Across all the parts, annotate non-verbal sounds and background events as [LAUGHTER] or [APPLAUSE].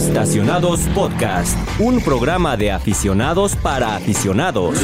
Estacionados Podcast, un programa de aficionados para aficionados.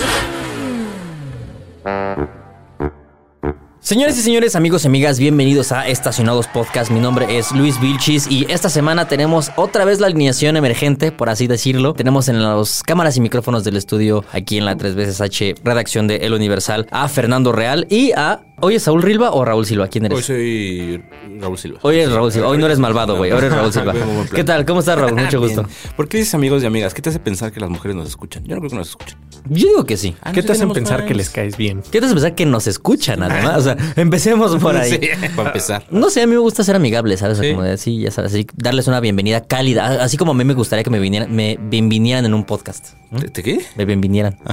Señores y señores, amigos y amigas, bienvenidos a Estacionados Podcast. Mi nombre es Luis Vilchis y esta semana tenemos otra vez la alineación emergente, por así decirlo. Tenemos en las cámaras y micrófonos del estudio, aquí en la 3 veces H redacción de El Universal, a Fernando Real y a ¿Hoy es Saúl Rilva o Raúl Silva? ¿Quién eres? Hoy soy Raúl Silva. Hoy es Raúl Silva. Hoy no eres malvado, güey. Hoy eres Raúl Silva. [LAUGHS] ¿Qué tal? ¿Cómo estás, Raúl? Mucho gusto. Bien. ¿Por qué dices amigos y amigas? ¿Qué te hace pensar que las mujeres nos escuchan? Yo no creo que nos escuchan. Yo digo que sí. Ah, ¿Qué no te hacen pensar fans. que les caes bien? ¿Qué te hace pensar que nos escuchan, además? O sea, empecemos por ahí. Sí, [LAUGHS] para empezar. No sé, a mí me gusta ser amigable, ¿sabes? O sea, Sí. Como de así, ya sabes, así, darles una bienvenida cálida. Así como a mí me gustaría que me vinieran, me bienvinieran en un podcast. ¿Mm? ¿Te, te qué? Me bienvinieran. [LAUGHS]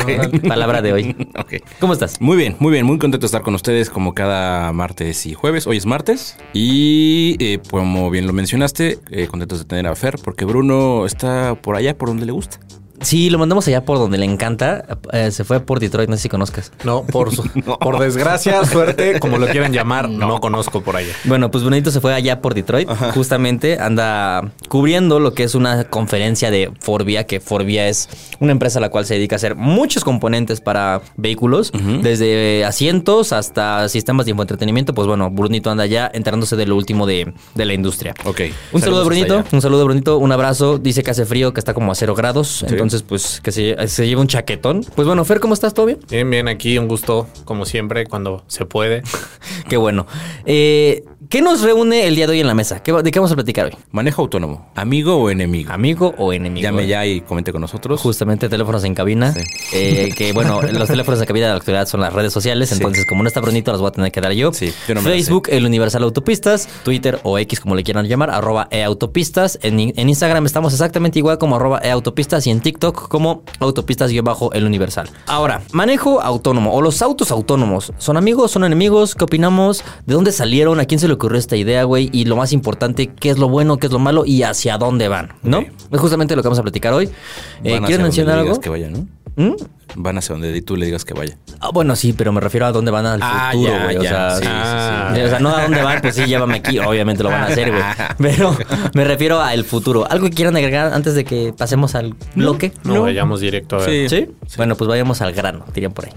Ok. Palabra de hoy. Ok. ¿Cómo estás? Muy bien, muy bien, muy contento de estar con ustedes como cada martes y jueves. Hoy es martes y eh, como bien lo mencionaste, eh, contentos de tener a Fer porque Bruno está por allá por donde le gusta. Sí, lo mandamos allá por donde le encanta. Eh, se fue por Detroit, no sé si conozcas. No, por, su- [LAUGHS] por desgracia, suerte, como lo quieran llamar, no, conozco por allá. Bueno, pues Benedito se fue allá por Detroit. Justamente anda cubriendo lo que es una conferencia de Forbia, que Forbia es una empresa a la cual se dedica a hacer muchos componentes para vehículos, desde asientos hasta sistemas de infoentretenimiento. Pues bueno, Brunito anda allá enterándose de lo último de, de la industria. Ok. Un saludo, Saludos Brunito. hasta allá. Un saludo, Brunito. Un abrazo. Dice que hace frío, que está como a cero grados. Entonces, pues que se, se lleva un chaquetón. Pues bueno, Fer, ¿cómo estás? ¿Todo bien? Bien, bien, aquí un gusto, como siempre, cuando se puede. [LAUGHS] Qué bueno. Eh, ¿Qué nos reúne el día de hoy en la mesa? ¿Qué va- ¿De qué vamos a platicar hoy? Manejo autónomo, amigo o enemigo. ¿Amigo o enemigo? Llame ya y comente con nosotros. Justamente teléfonos en cabina. Sí. Eh, que bueno, [LAUGHS] los teléfonos en cabina de la actualidad son las redes sociales. Sí. Entonces, como no está Brunito, los voy a tener que dar yo. Sí, yo no me la Facebook, el Universal Autopistas. Twitter o X, como le quieran llamar, arroba eautopistas. En, en Instagram estamos exactamente igual como arroba eautopistas. Y en TikTok como autopistas-el Universal. Ahora, manejo autónomo o los autos autónomos. ¿Son amigos? ¿Son enemigos? ¿Qué opinamos? ¿De dónde salieron? ¿A quién se le ocurrió esta idea, güey? Y lo más importante, ¿qué es lo bueno? ¿Qué es lo malo? ¿Y hacia dónde van? ¿no? Es justamente lo que vamos a platicar hoy. Eh, Van hacia ¿Quieren donde mencionar algo? digas que vaya, ¿no? ¿Mm? Van hacia donde tú le digas que vaya. Ah, bueno, sí, pero me refiero a dónde van al Ah, futuro, güey. O sea, sí, sí, sí. sí, O sea, no a dónde van, pues sí, llévame aquí. Obviamente lo van a hacer, güey. [LAUGHS] Pero me refiero al futuro. ¿Algo que quieran agregar antes de que pasemos al bloque? No, vayamos directo a ver. Sí. ¿Sí? Bueno, pues vayamos al grano, dirían por ahí.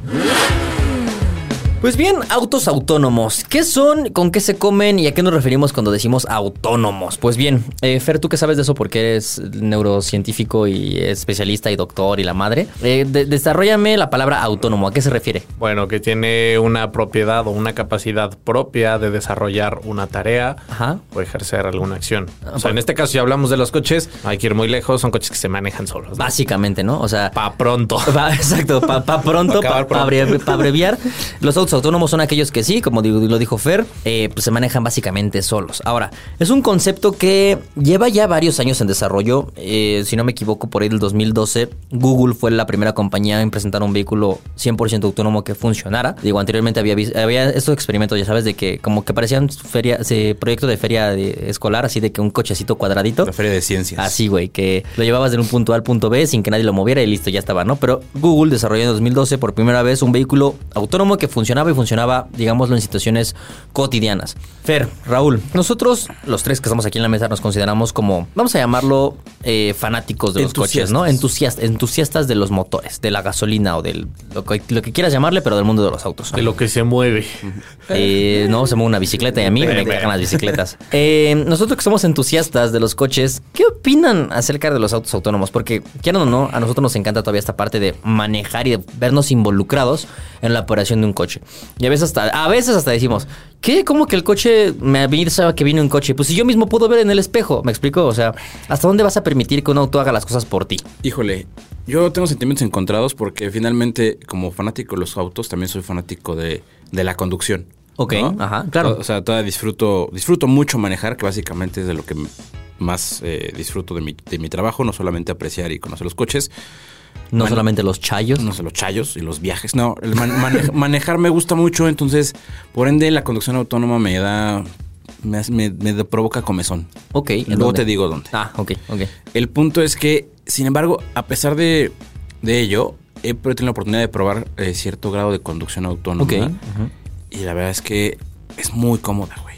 Pues bien, autos autónomos. ¿Qué son? ¿Con qué se comen? ¿Y a qué nos referimos cuando decimos autónomos? Pues bien, eh, Fer, tú que sabes de eso porque eres neurocientífico y especialista y doctor y la madre. Eh, de- desarrollame la palabra autónomo. ¿A qué se refiere? Bueno, que tiene una propiedad o una capacidad propia de desarrollar una tarea Ajá. o ejercer alguna acción. O sea, en este caso, si hablamos de los coches, hay que ir muy lejos, son coches que se manejan solos. ¿no? Básicamente, ¿no? O sea, Pa' pronto. [LAUGHS] Pa- exacto, para pronto, [LAUGHS] Pa' acabar para pronto. abreviar. Los autos autónomos son aquellos que sí, como lo dijo Fer, eh, pues se manejan básicamente solos. Ahora, es un concepto que lleva ya varios años en desarrollo. Eh, si no me equivoco, por ahí del 2012, Google fue la primera compañía en presentar un vehículo 100% autónomo que funcionara. Digo, anteriormente había, había estos experimentos, ya sabes, de que como que parecían feria, ese proyecto de feria de- escolar, así de que un cochecito cuadradito. La feria de ciencias. Así, güey, que lo llevabas de un punto A al punto B sin que nadie lo moviera y listo, ya estaba, ¿no? Pero Google desarrolló en 2012 por primera vez un vehículo autónomo que funcionaba y funcionaba, digámoslo, en situaciones cotidianas. Fer, Raúl, nosotros, los tres que estamos aquí en la mesa, nos consideramos como, vamos a llamarlo, eh, fanáticos de los coches, ¿no? Entusiastas, entusiastas de los motores, de la gasolina o del lo que, lo que quieras llamarle, pero del mundo de los autos. De lo que se mueve. Eh, no, se mueve una bicicleta y a mí me cagan las bicicletas. Eh, nosotros que somos entusiastas de los coches, ¿qué opinan acerca de los autos autónomos? Porque, quieran o no, a nosotros nos encanta todavía esta parte de manejar y de vernos involucrados en la operación de un coche. Y a veces hasta, a veces hasta decimos, ¿qué? ¿Cómo que el coche me avisa que viene un coche? Pues si yo mismo puedo ver en el espejo, ¿me explico? O sea, ¿hasta dónde vas a permitir que un auto haga las cosas por ti? Híjole, yo tengo sentimientos encontrados porque finalmente, como fanático de los autos, también soy fanático de, de la conducción. Ok, ¿no? ajá, claro. O, sea, todavía disfruto, disfruto mucho manejar, que básicamente es de lo que más eh, disfruto de mi, de mi trabajo, no solamente apreciar y conocer los coches, No solamente los chayos. no sé, los chayos y los viajes. No, el man- mane- [LAUGHS] manejar me gusta mucho, entonces, por ende, la conducción autónoma me da, me, me- me provoca comezón. Ok. ¿en Luego dónde? te digo dónde. Ah, ok, ok. El punto es que, sin embargo, a pesar de, de ello, he tenido la oportunidad de probar eh, cierto grado de conducción autónoma. Ok. Y la verdad es que es muy cómoda, güey.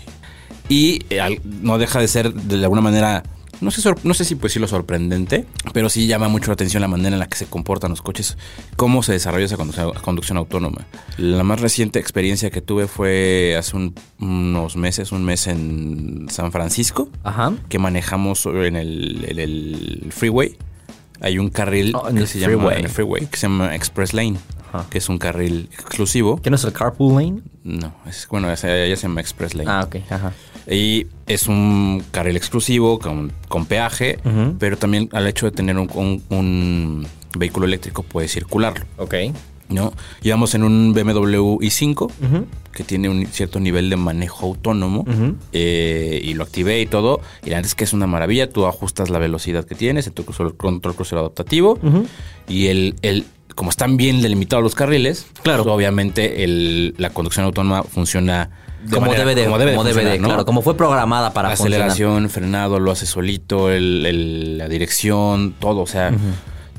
Y eh, no deja de ser de alguna manera no sé, no sé si pues sí lo sorprendente, pero sí llama mucho la atención la manera en la que se comportan los coches, cómo se desarrolla esa conducción, conducción autónoma. La más reciente experiencia que tuve fue hace un- unos meses, un mes en San Francisco, Ajá. que manejamos en el, en el freeway. Hay un carril Oh, en que se llama en el freeway que se llama Express Lane, Ajá. que es un carril exclusivo. ¿Qué no es el carpool lane? No, es, bueno, ya se llama Express Lane. Ah, ok. Ajá. Y es un carril exclusivo con, con peaje, pero también al hecho de tener un, un- un vehículo eléctrico puede circularlo, Ok. ¿no? Llevamos en un BMW i5 Ujú. que tiene un cierto nivel de manejo autónomo eh, y lo activé y todo. Y la verdad es que es una maravilla. Tú ajustas la velocidad que tienes en tu crucero- control crucero adaptativo y el, el como están bien delimitados los carriles, Claro. pues, obviamente el- la conducción autónoma funciona de Como manera- debe de, como debe de funcionar, ¿no? claro, como fue programada para aceleración, frenado, lo hace solito, el- el- la dirección, todo. O sea,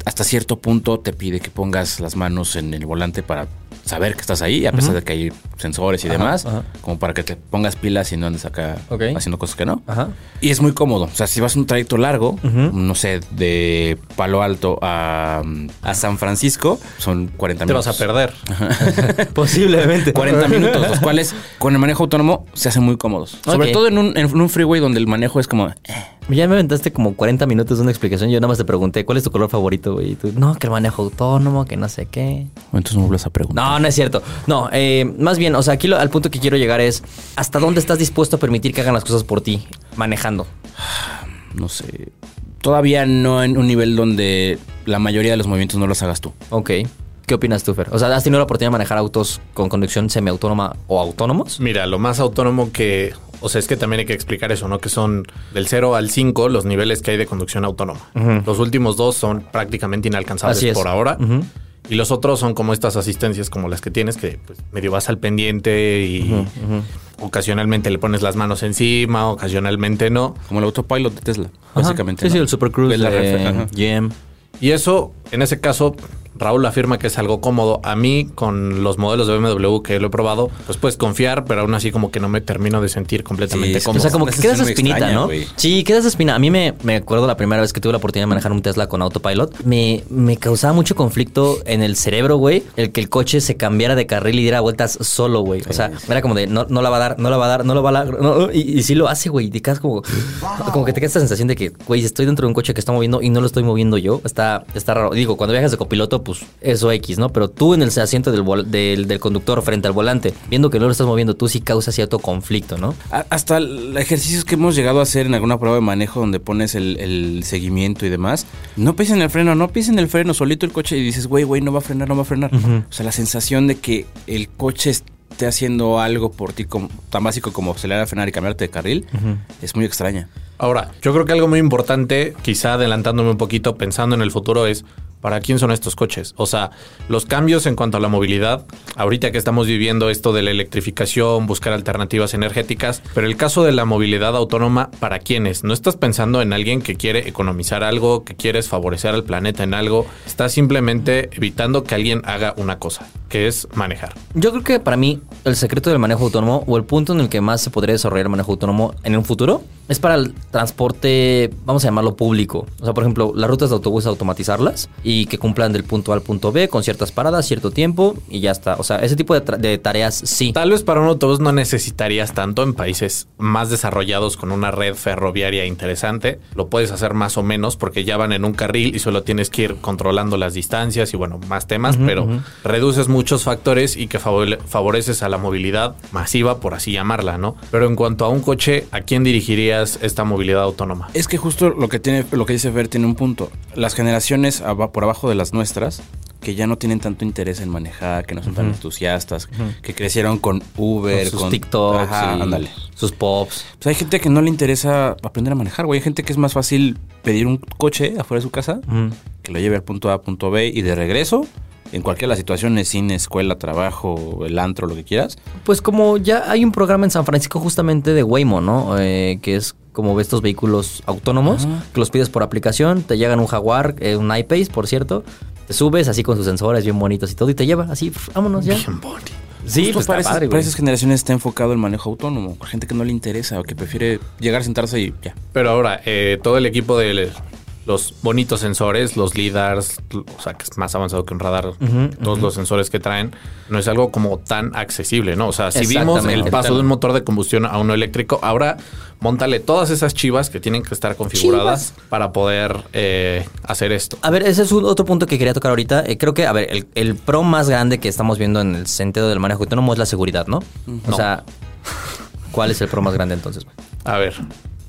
hasta cierto punto te pide que pongas las manos en el volante para saber que estás ahí, a pesar de que hay sensores y Ajá, demás, ajá. como para que te pongas pilas y no andes acá haciendo cosas que no. Ajá. Y es muy cómodo. O sea, si vas un trayecto largo, no sé, de Palo Alto a, a San Francisco, son 40 Te minutos. vas a perder. [LAUGHS] Posiblemente. 40 minutos, los cuales con el manejo autónomo se hacen muy cómodos. Sobre todo en un, en un freeway donde el manejo es como... eh, Ya me aventaste como 40 minutos de una explicación. Yo nada más te pregunté, ¿cuál es tu color favorito? Y tú, no, que el manejo autónomo, que no sé qué. Entonces me vuelves a preguntar. No, no es cierto. No, eh, más bien, o sea, aquí lo- al punto que quiero llegar es, ¿hasta dónde estás dispuesto a permitir que hagan las cosas por ti, manejando? [SIGHS] No sé. Todavía no en un nivel donde la mayoría de los movimientos no los hagas tú. Ok. ¿Qué opinas tú, Fer? O sea, ¿has tenido la oportunidad de manejar autos con conducción semiautónoma o autónomos? Mira, lo más autónomo que. O sea, es que también hay que explicar eso, ¿no? Que son del 0 al 5 los niveles que hay de conducción autónoma. Los últimos dos son prácticamente inalcanzables Así es. por ahora. Y los otros son como estas asistencias como las que tienes, que pues, medio vas al pendiente y ocasionalmente le pones las manos encima, ocasionalmente no. Como el autopilot de Tesla, Ajá. básicamente. Sí, ¿no? sí, el Super Cruise ajá. GM. Y eso, en ese caso, Raúl afirma que es algo cómodo. A mí, con los modelos de BMW que lo he probado, pues puedes confiar, pero aún así como que no me termino de sentir completamente Sí, cómodo. O sea, como que queda esa sensación muy espinita, extraña, ¿no? Sí, queda esa espina. A mí me, me acuerdo la primera vez que tuve la oportunidad de manejar un Tesla con autopilot. Me, me causaba mucho conflicto en el cerebro, güey. El que el coche se cambiara de carril y diera vueltas solo, güey. O sea, era como de no, no la va a dar, no la va a dar, no la va a dar. no, y, y sí lo hace, güey. Y te quedas como, [GASPS] como que te queda esta sensación de que, güey, estoy dentro de un coche que está moviendo y no lo estoy moviendo yo. Está, está raro. Digo, cuando viajas de copiloto, pues eso X, ¿no? Pero tú en el asiento del, del, del conductor frente al volante, viendo que no lo estás moviendo tú, sí causa cierto conflicto, ¿no? Hasta ejercicios que hemos llegado a hacer en alguna prueba de manejo donde pones el, el seguimiento y demás. No pisen el freno, no pisen el freno, solito el coche y dices, güey, güey, no va a frenar, no va a frenar. O sea, la sensación de que el coche esté haciendo algo por ti como, tan básico como acelerar, frenar y cambiarte de carril es muy extraña. Ahora, yo creo que algo muy importante, quizá adelantándome un poquito, pensando en el futuro, es ¿para quién son estos coches? O sea, los cambios en cuanto a la movilidad, ahorita que estamos viviendo esto de la electrificación, buscar alternativas energéticas, pero el caso de la movilidad autónoma, ¿para quiénes? No estás pensando en alguien que quiere economizar algo, que quieres favorecer al planeta en algo, estás simplemente evitando que alguien haga una cosa, que es manejar. Yo creo que para mí el secreto del manejo autónomo o el punto en el que más se podría desarrollar el manejo autónomo en un futuro es para el transporte, vamos a llamarlo público. O sea, por ejemplo, las rutas de autobús automatizarlas y que cumplan del punto A al punto B con ciertas paradas, cierto tiempo y ya está. O sea, ese tipo de, de tareas sí. Tal vez para un autobús no necesitarías tanto en países más desarrollados con una red ferroviaria interesante. Lo puedes hacer más o menos porque ya van en un carril y solo tienes que ir controlando las distancias y bueno, más temas, pero reduces muchos factores y que favore- favoreces a la movilidad masiva, por así llamarla, ¿no? Pero en cuanto a un coche, ¿a quién esta movilidad autónoma? Es que justo lo que tiene, lo que dice Fer tiene un punto. Las generaciones por abajo de las nuestras, que ya no tienen tanto interés en manejar, que no son tan entusiastas, que crecieron con Uber, Con sus con TikToks, Ajá, ándale. sus pops. Pues hay gente que no le interesa aprender a manejar, güey. Hay gente que es más fácil pedir un coche afuera de su casa, que lo lleve al punto A, punto B y de regreso, en cualquiera de las situaciones, cine, escuela, trabajo, el antro, lo que quieras. Pues como ya hay un programa en San Francisco justamente de Waymo, ¿no? Eh, que es como estos vehículos autónomos Ajá. que los pides por aplicación, te llegan un Jaguar, eh, un iPace, por cierto, te subes así con sus sensores bien bonitos y todo y te lleva así, vámonos ya. Bien bonito. Sí, Justo pues para, está esas, padre, para güey. esas generaciones está enfocado el manejo autónomo. Gente que no le interesa o que prefiere llegar, sentarse y ya. Pero ahora, eh, todo el equipo de los bonitos sensores, los LIDARs, o sea, que es más avanzado que un radar, todos los sensores que traen, no es algo como tan accesible, ¿no? O sea, si vimos el paso de un motor de combustión a uno eléctrico, ahora montale todas esas chivas que tienen que estar configuradas para poder eh, hacer esto. A ver, ese es un otro punto que quería tocar ahorita. Eh, creo que, a ver, el, el pro más grande que estamos viendo en el sentido del manejo autónomo es la seguridad, ¿no? O No. sea, ¿cuál es el pro más grande entonces? A ver,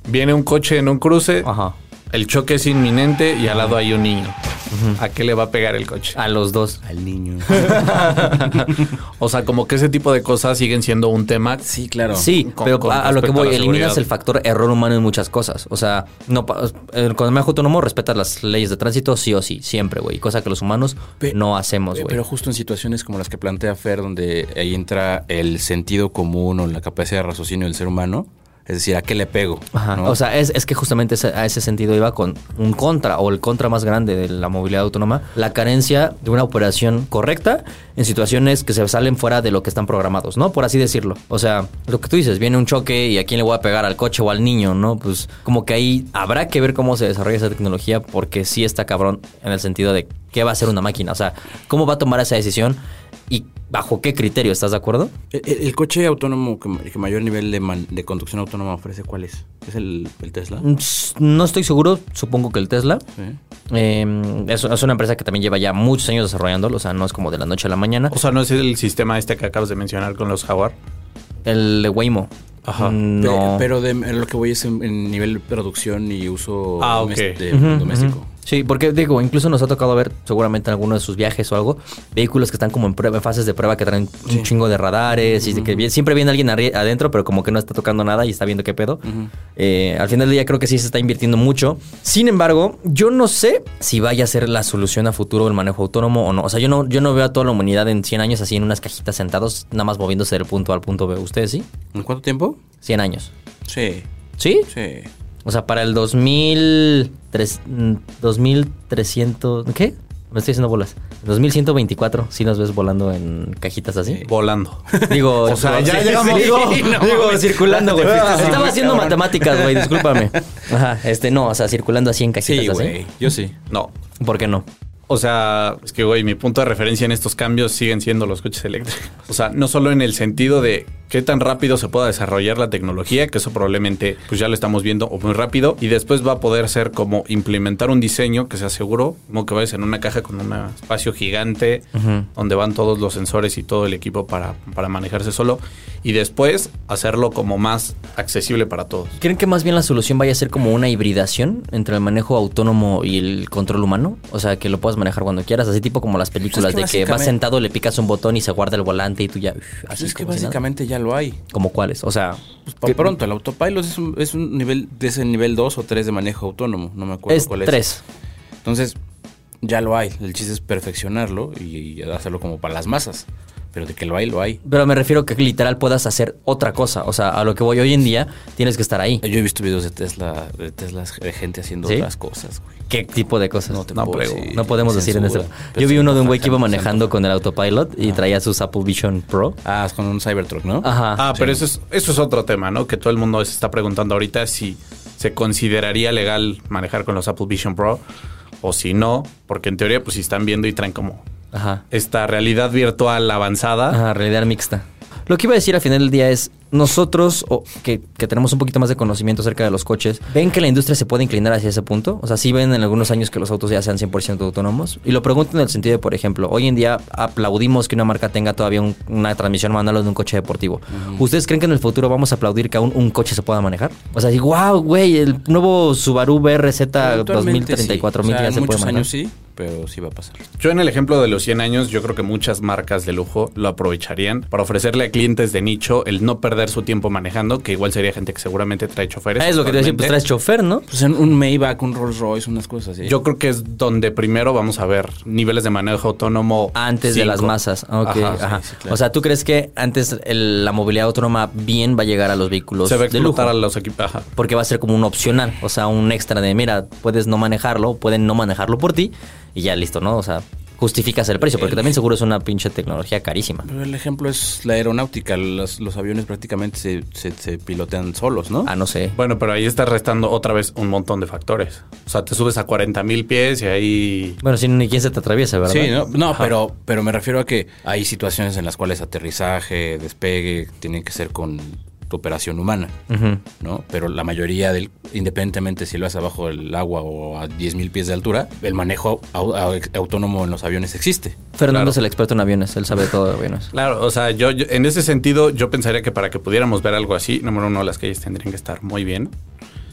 viene un coche en un cruce, Ajá. El choque es inminente y al lado hay un niño. ¿A qué le va a pegar el coche? A los dos. Al niño. [LAUGHS] O sea, como que ese tipo de cosas siguen siendo un tema. sí, claro. Sí, Con- pero con a, a lo que voy, eliminas seguridad. el factor error humano en muchas cosas. O sea, no pa- eh, con el manejo autónomo respetas las leyes de tránsito sí o sí, siempre, güey. Cosa que los humanos Pe- no hacemos, güey. Pero justo en situaciones como las que plantea Fer, donde ahí entra el sentido común o la capacidad de raciocinio del ser humano, es decir, ¿a qué le pego? Ajá. ¿no? O sea, es, es que justamente a ese sentido iba con un contra o el contra más grande de la movilidad autónoma, la carencia de una operación correcta en situaciones que se salen fuera de lo que están programados, ¿no? Por así decirlo. O sea, lo que tú dices, viene un choque y a quién le voy a pegar, al coche o al niño, ¿no? Pues como que ahí habrá que ver cómo se desarrolla esa tecnología porque sí está cabrón en el sentido de qué va a hacer una máquina, o sea, cómo va a tomar esa decisión y bajo qué criterio, ¿estás de acuerdo? el, el- el coche autónomo que, ma- que mayor nivel de, man- de conducción autónoma ofrece, ¿cuál es? ¿Es el, el Tesla? Mm, No estoy seguro, supongo que el Tesla. Sí. Eh, es, es una empresa que también lleva ya muchos años desarrollándolo, o sea, no es como de la noche a la mañana. O sea, no es el sistema este que acabas de mencionar con los Jaguar. El de Waymo. Ajá. Mm, No. Pero de, en lo que voy es en, en nivel de producción y uso Ah, domes- ok. de- doméstico. ujú. Sí, porque digo, incluso nos ha tocado ver, seguramente en alguno de sus viajes o algo, vehículos que están como en prueba, en fases de prueba que traen un chingo de radares y de que vi- siempre viene alguien adentro, pero como que no está tocando nada y está viendo qué pedo. Eh, al final del día creo que sí se está invirtiendo mucho. Sin embargo, yo no sé si vaya a ser la solución a futuro el manejo autónomo o no. O sea, yo no, yo no veo a toda la humanidad en 100 años así en unas cajitas sentados, nada más moviéndose del punto A al punto B. ¿Ustedes sí? ¿En cuánto tiempo? 100 años. Sí, ¿Sí? sí. O sea, para el 2003, mm, 2300, ¿qué? Me estoy haciendo bolas. 2124, si nos ves volando en cajitas así. Volando. Digo, [LAUGHS] O sea, ya sí, llegamos. Digo, Sí, no digo, mames. circulando, güey. Estaba haciendo cabrón. matemáticas, güey, discúlpame. [LAUGHS] Ajá, este no, o sea, circulando así en cajitas Sí, así. güey. Yo sí. No. ¿Por qué no? O sea, es que, güey, mi punto de referencia en estos cambios siguen siendo los coches eléctricos. O sea, no solo en el sentido de qué tan rápido se pueda desarrollar la tecnología, que eso probablemente pues ya lo estamos viendo o muy rápido, y después va a poder ser como implementar un diseño que sea seguro, como que vayas en una caja con un espacio gigante donde van todos los sensores y todo el equipo para, para manejarse solo, y después hacerlo como más accesible para todos. ¿Creen que más bien la solución vaya a ser como una hibridación entre el manejo autónomo y el control humano? O sea, que lo puedas manejar cuando quieras, así tipo como las películas que de que vas sentado, le picas un botón y se guarda el volante y tú ya... uf, Pues así es que nada. básicamente ya lo hay. ¿Como cuáles? O sea... Pues pronto, el autopilot es un, es un nivel, es el nivel 2 o 3 de manejo autónomo, no me acuerdo Es cuál es. tres. Entonces, ya lo hay. El chiste es perfeccionarlo y, y hacerlo como para las masas. Pero de que lo hay, lo hay. Pero me refiero que literal puedas hacer otra cosa. O sea, a lo que voy hoy en día, tienes que estar ahí. Yo he visto videos de Tesla, de Tesla, de gente haciendo ¿Sí? otras cosas, güey. ¿Qué tipo de cosas? No te No, puedo decir. No podemos decir en este. Censura. Yo vi uno de un güey que iba manejando con el autopilot y traía sus Apple Vision Pro. Ah, es con un Cybertruck, ¿no? Ajá. Ah, pero eso es, eso es otro tema, ¿no? Que todo el mundo se está preguntando ahorita si se consideraría legal manejar con los Apple Vision Pro o si no, porque en teoría pues si están viendo y traen como Ajá. esta realidad virtual avanzada. Ajá, realidad mixta. Lo que iba a decir al final del día es, nosotros, o que, que tenemos un poquito más de conocimiento acerca de los coches, ¿ven que la industria se puede inclinar hacia ese punto? O sea, sí ven en algunos años que los autos ya sean 100% autónomos. Y lo pregunto en el sentido de, por ejemplo, hoy en día aplaudimos que una marca tenga todavía un- una transmisión manual de un coche deportivo. ¿Ustedes creen que en el futuro vamos a aplaudir que aún un coche se pueda manejar? O sea, digo, wow, güey, el nuevo Subaru BRZ Actualmente 2034 sí. O sea, ya en se puede manejar. años sí, pero sí va a pasar. Yo en el ejemplo de los 100 años, yo creo que muchas marcas de lujo lo aprovecharían para ofrecerle a clientes de nicho el no perder su tiempo manejando, que igual sería gente que seguramente trae choferes. Ah, es lo que te decía, pues traes chofer, ¿no? Pues en un Maybach, un Rolls Royce, unas cosas así. Yo creo que es donde primero vamos a ver niveles de manejo autónomo. Antes de las masas. Ok, Ajá, ajá. sí, sí, claro. O sea, ¿tú crees que antes el- la movilidad autónoma bien va a llegar a los vehículos Se va a de lujo? explotar a los equipos. Ajá. Porque va a ser como un opcional, o sea, un extra de, mira, puedes no manejarlo, pueden no manejarlo por ti y ya listo, ¿no? O sea, justificas el precio, porque también seguro es una pinche tecnología carísima. Pero el ejemplo es la aeronáutica. Los, los aviones prácticamente se, se- se pilotean solos, ¿no? Ah, no sé. Bueno, pero ahí estás restando otra vez un montón de factores. O sea, te subes a 40 mil pies y ahí... Bueno, si ni quién se te atraviesa, ¿verdad? Sí, no, no pero, pero me refiero a que hay situaciones en las cuales aterrizaje, despegue, tienen que ser con operación humana. ¿no? Pero la mayoría del, independientemente si lo haces abajo del agua o a 10.000 pies de altura, el manejo au- au- autónomo en los aviones existe. Fernando Claro. es el experto en aviones, él sabe todo de aviones. Claro, o sea, yo, yo- en ese sentido yo pensaría que para que pudiéramos ver algo así, número uno, las calles tendrían que estar muy bien.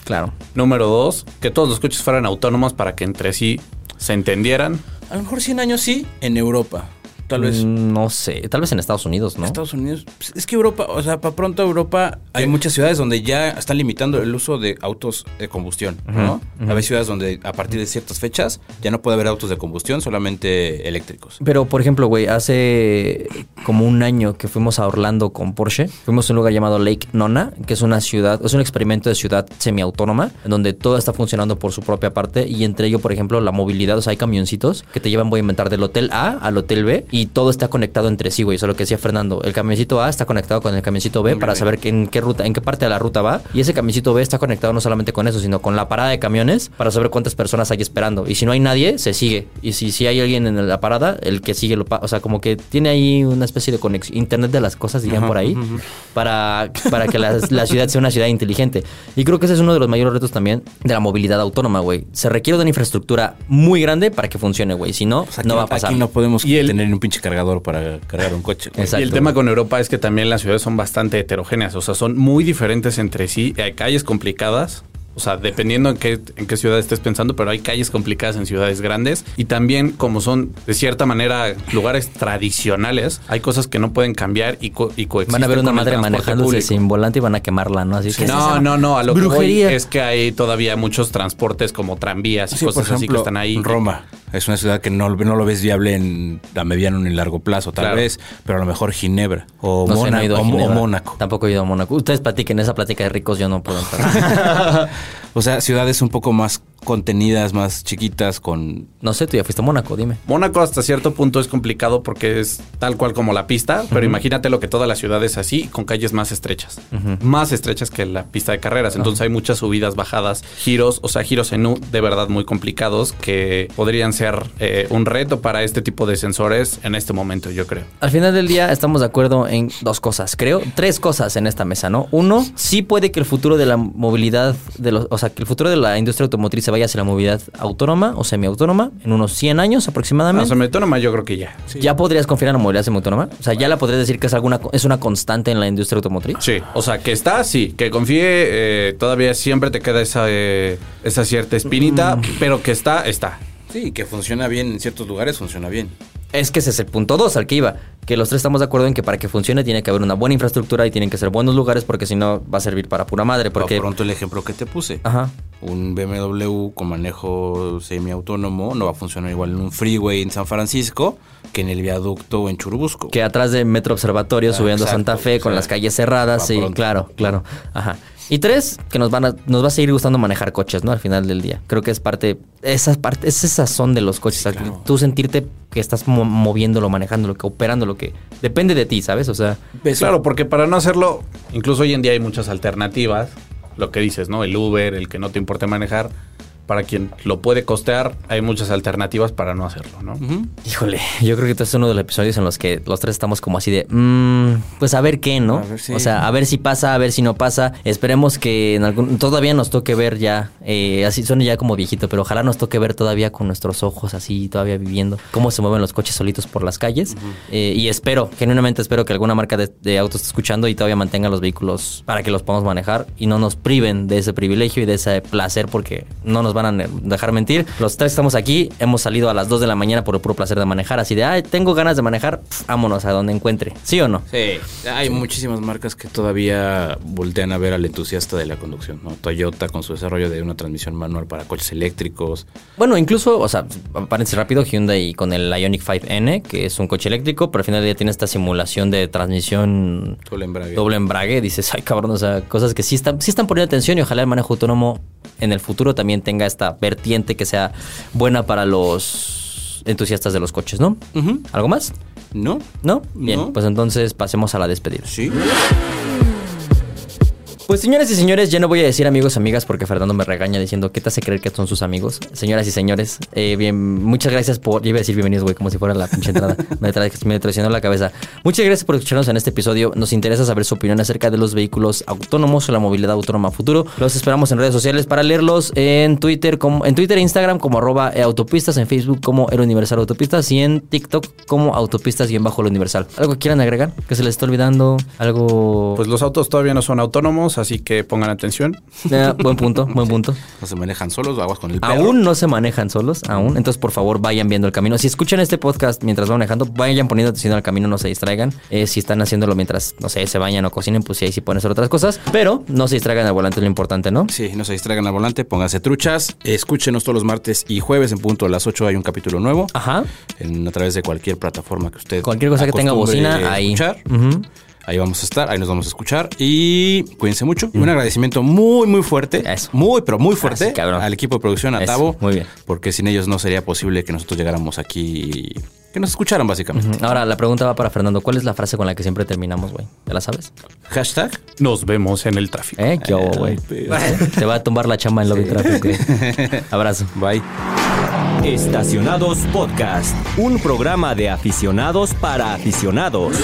Claro. Número dos, que todos los coches fueran autónomos para que entre sí se entendieran. A lo mejor 100 años sí, en Europa. Tal vez Mm, No sé, tal vez en Estados Unidos, ¿no? Estados Unidos. pues, es que Europa, o sea, para pronto Europa hay muchas ciudades donde ya están limitando el uso de autos de combustión, ¿no? Hay ciudades donde a partir de ciertas fechas ya no puede haber autos de combustión, solamente eléctricos. Pero, por ejemplo, güey, hace como un año que fuimos a Orlando con Porsche, fuimos a un lugar llamado Lake Nona, que es una ciudad, es un experimento de ciudad semiautónoma, en donde todo está funcionando por su propia parte y entre ello, por ejemplo, la movilidad, o sea, hay camioncitos que te llevan, voy a inventar, del hotel A al hotel B y todo está conectado entre sí, güey. Eso es lo que decía Fernando. El camioncito A está conectado con el camioncito B para saber en qué ruta, en qué parte de la ruta va y ese camioncito B está conectado no solamente con eso, sino con la parada de camiones para saber cuántas personas hay esperando. Y si no hay nadie, se sigue. Y si, si hay alguien en la parada, el que sigue lo O sea, como que tiene ahí una especie de conexión, internet de las cosas, dirían por ahí, para, para que la, la ciudad sea una ciudad inteligente. Y creo que ese es uno de los mayores retos también de la movilidad autónoma, güey. Se requiere de una infraestructura muy grande para que funcione, güey. Si no, aquí no va a pasar. Aquí no podemos Y el- tener un pinche cargador para cargar un coche. Exacto. Y el tema con Europa es que también las ciudades son bastante heterogéneas, o sea, son muy diferentes entre sí. Hay calles complicadas, o sea, dependiendo en qué, en qué ciudad estés pensando, pero hay calles complicadas en ciudades grandes. Y también, como son de cierta manera lugares tradicionales, hay cosas que no pueden cambiar y, co- y coexisten. Van a ver una madre manejándose público. sin volante y van a quemarla, ¿no? Así que No, no, no, a lo Brujería. que voy es que hay todavía muchos transportes como tranvías y Sí, cosas por así que están ahí. Roma es una ciudad que no, no lo ves viable en a mediano ni largo plazo, tal Claro. vez, pero a lo mejor Ginebra o, No sé, no Mónaco, he ido a o- o. Mónaco. Tampoco he ido a Mónaco. Ustedes platiquen esa plática de ricos, yo no puedo [LAUGHS] entrar. O sea, ciudades un poco más contenidas, más chiquitas, con... no sé, tú ya fuiste a Mónaco, dime. Mónaco hasta cierto punto es complicado porque es tal cual como la pista, pero imagínate lo que toda la ciudad es así, con calles más estrechas. Más estrechas que la pista de carreras. Entonces hay muchas subidas, bajadas, giros, o sea, giros en U de verdad muy complicados que podrían ser eh, un reto para este tipo de sensores en este momento, yo creo. Al final del día estamos de acuerdo en dos cosas, creo. Tres cosas en esta mesa, ¿no? Uno, sí puede que el futuro de la movilidad, de los, o sea, que el futuro de la industria automotriz se vaya hacia la movilidad autónoma o semiautónoma en unos 100 años aproximadamente. semiautónoma yo creo que ya. ¿Ya podrías confiar en la movilidad semiautónoma? O sea, ¿ya la podrías decir que es alguna es una constante en la industria automotriz? Sí, o sea, que está, sí, que confíe, eh, todavía siempre te queda esa, eh, esa cierta espinita, pero que está, está. Sí, que funciona bien en ciertos lugares, funciona bien. Es que ese es el punto dos al que iba. Que los tres estamos de acuerdo en que para que funcione tiene que haber una buena infraestructura y tienen que ser buenos lugares porque si no va a servir para pura madre. Porque... Por pronto el ejemplo que te puse. Ajá. Un BMW con manejo semiautónomo no va a funcionar igual en un freeway en San Francisco que en el viaducto o en Churubusco. Que atrás de Metro Observatorio, Ah, subiendo a Santa Fe, con sea, las calles cerradas. Sí, pronto. claro, claro. Ajá. Y tres, que nos van a, nos va a seguir gustando manejar coches, ¿no? Al final del día. Creo que es parte, esa parte, es esa son de los coches. Tú sentirte que estás mo- moviéndolo, manejándolo, que operando lo que depende de ti, ¿sabes? O sea, Claro, porque para no hacerlo, incluso hoy en día hay muchas alternativas. Lo que dices, ¿no? El Uber, el que no te importe manejar. Para quien lo puede costear, hay muchas alternativas para no hacerlo, ¿no? Híjole, yo creo que este es uno de los episodios en los que los tres estamos como así de, "Mm, pues a ver qué, ¿no? A ver si- O sea, a ver si pasa, a ver si no pasa. Esperemos que en algún, todavía nos toque ver ya, eh, así suena ya como viejito, pero ojalá nos toque ver todavía con nuestros ojos así, todavía viviendo, cómo se mueven los coches solitos por las calles. Eh, y espero, genuinamente espero que alguna marca de, de autos esté escuchando y todavía mantenga los vehículos para que los podamos manejar y no nos priven de ese privilegio y de ese placer porque no nos van a dejar mentir. Los tres estamos aquí, hemos salido a las 2 de la mañana por el puro placer de manejar, así de, ay, tengo ganas de manejar, pf, vámonos a donde encuentre. ¿Sí o no? Sí, hay muchísimas marcas que todavía voltean a ver al entusiasta de la conducción, ¿no? Toyota con su desarrollo de una transmisión manual para coches eléctricos. Bueno, incluso, o sea, paréntesis rápido, Hyundai con el Ioniq 5N, que es un coche eléctrico, pero al final día tiene esta simulación de transmisión Doble embrague. doble embrague. Dices, ay cabrón, o sea, cosas que sí están, sí están poniendo atención y ojalá el manejo autónomo en el futuro también tenga esta vertiente que sea buena para los entusiastas de los coches, ¿no? ¿Algo más? ¿No? ¿No? Bien, No. pues entonces pasemos a la despedida. Sí. Pues señoras y señores, ya no voy a decir amigos, amigas, porque Fernando me regaña diciendo que te hace creer que son sus amigos. Señoras y señores, eh, bien, muchas gracias por. Yo iba a decir bienvenidos, güey, como si fuera la pinche entrada. [LAUGHS] me, tra- me traicionó la cabeza. Muchas gracias por escucharnos en este episodio. Nos interesa saber su opinión acerca de los vehículos autónomos o la movilidad autónoma futuro. Los esperamos en redes sociales para leerlos en Twitter, como, en Twitter e Instagram como arroba eh, autopistas, en Facebook como Era Universal Autopistas y en TikTok como autopistas y en bajo lo universal. ¿Algo que quieran agregar? ¿Que se les está olvidando? ¿Algo...? Pues los autos todavía no son autónomos, así que pongan atención. Eh, buen punto, buen punto. No se manejan solos, aguas con el perro. Aún no se manejan solos, aún. Entonces, por favor, vayan viendo el camino. Si escuchan este podcast mientras van manejando, vayan poniendo atención al camino, no se distraigan. Eh, si están haciéndolo mientras, no sé, se bañan o cocinen, pues sí, ahí sí pueden hacer otras cosas. Pero no se distraigan al volante, es lo importante, ¿no? Sí, no se distraigan al volante, pónganse truchas. Escúchenos todos los martes y jueves en punto a las 8 hay un capítulo nuevo. Ajá. En, a través de cualquier plataforma que usted Cualquier cosa que tenga bocina, ahí. escuchar. Ujú. Ahí vamos a estar, ahí nos vamos a escuchar y cuídense mucho. Y un agradecimiento muy, muy fuerte. Eso. Muy, pero muy fuerte Ah, sí, cabrón. al equipo de producción, a Eso, Tavo. muy bien. Porque sin ellos no sería posible que nosotros llegáramos aquí y que nos escucharan básicamente. Ahora, la pregunta va para Fernando. ¿Cuál es la frase con la que siempre terminamos, güey? ¿Ya la sabes? Hashtag. Nos vemos en el tráfico. ¿Eh? ¿Qué güey? [LAUGHS] Se va a tumbar la chamba en lobby traffic, güey. [LAUGHS] Abrazo. Bye. Estacionados Podcast, un programa de aficionados para aficionados.